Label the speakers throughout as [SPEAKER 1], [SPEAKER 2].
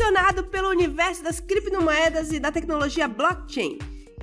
[SPEAKER 1] Aficionado pelo universo das criptomoedas e da tecnologia blockchain.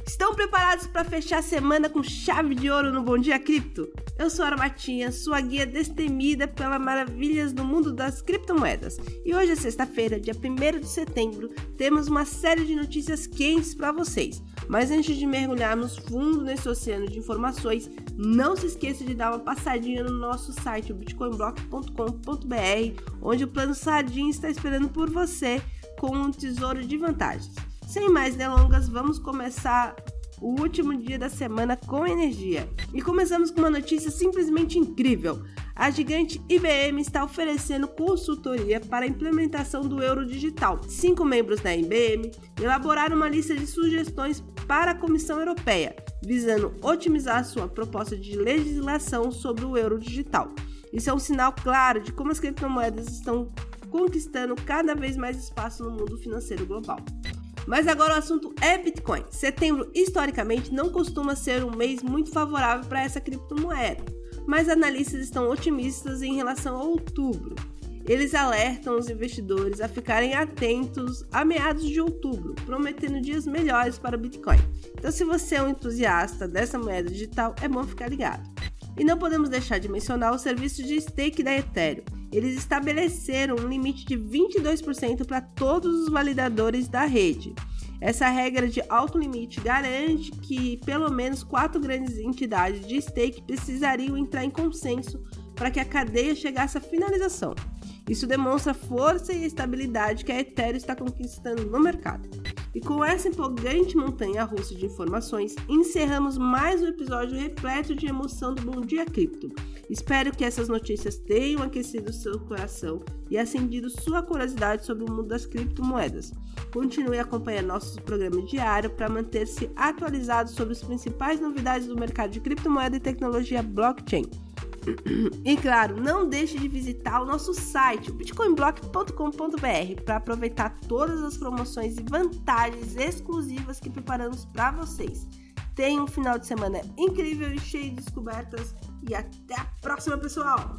[SPEAKER 1] Estão preparados para fechar a semana com chave de ouro no Bom Dia Cripto? Eu sou a Armatinha, sua guia destemida pelas maravilhas do mundo das criptomoedas. E hoje é sexta-feira, dia 1 de setembro, temos uma série de notícias quentes para vocês. Mas antes de mergulharmos fundo nesse oceano de informações, não se esqueça de dar uma passadinha no nosso site, bitcoinblock.com.br, onde o plano Sardinha está esperando por você com um tesouro de vantagens. Sem mais delongas, vamos começar o último dia da semana com energia. E começamos com uma notícia simplesmente incrível. A gigante IBM está oferecendo consultoria para a implementação do euro digital. Cinco membros da IBM elaboraram uma lista de sugestões para a Comissão Europeia, visando otimizar sua proposta de legislação sobre o euro digital. Isso é um sinal claro de como as criptomoedas estão conquistando cada vez mais espaço no mundo financeiro global. Mas agora o assunto é Bitcoin. Setembro, historicamente, não costuma ser um mês muito favorável para essa criptomoeda, mas analistas estão otimistas em relação a outubro. Eles alertam os investidores a ficarem atentos a meados de outubro, prometendo dias melhores para o Bitcoin. Então, se você é um entusiasta dessa moeda digital, é bom ficar ligado. E não podemos deixar de mencionar o serviço de stake da Ethereum. Eles estabeleceram um limite de 22% para todos os validadores da rede. Essa regra de alto limite garante que pelo menos quatro grandes entidades de stake precisariam entrar em consenso para que a cadeia chegasse à finalização. Isso demonstra a força e a estabilidade que a Ethereum está conquistando no mercado. E com essa empolgante montanha russa de informações, encerramos mais um episódio repleto de emoção do Bom Dia Cripto. Espero que essas notícias tenham aquecido seu coração e acendido sua curiosidade sobre o mundo das criptomoedas. Continue acompanhando nosso programa diário para manter-se atualizado sobre as principais novidades do mercado de criptomoeda e tecnologia blockchain. E claro, não deixe de visitar o nosso site, bitcoinblock.com.br, para aproveitar todas as promoções e vantagens exclusivas que preparamos para vocês. Tenha um final de semana incrível e cheio de descobertas e até a próxima, pessoal!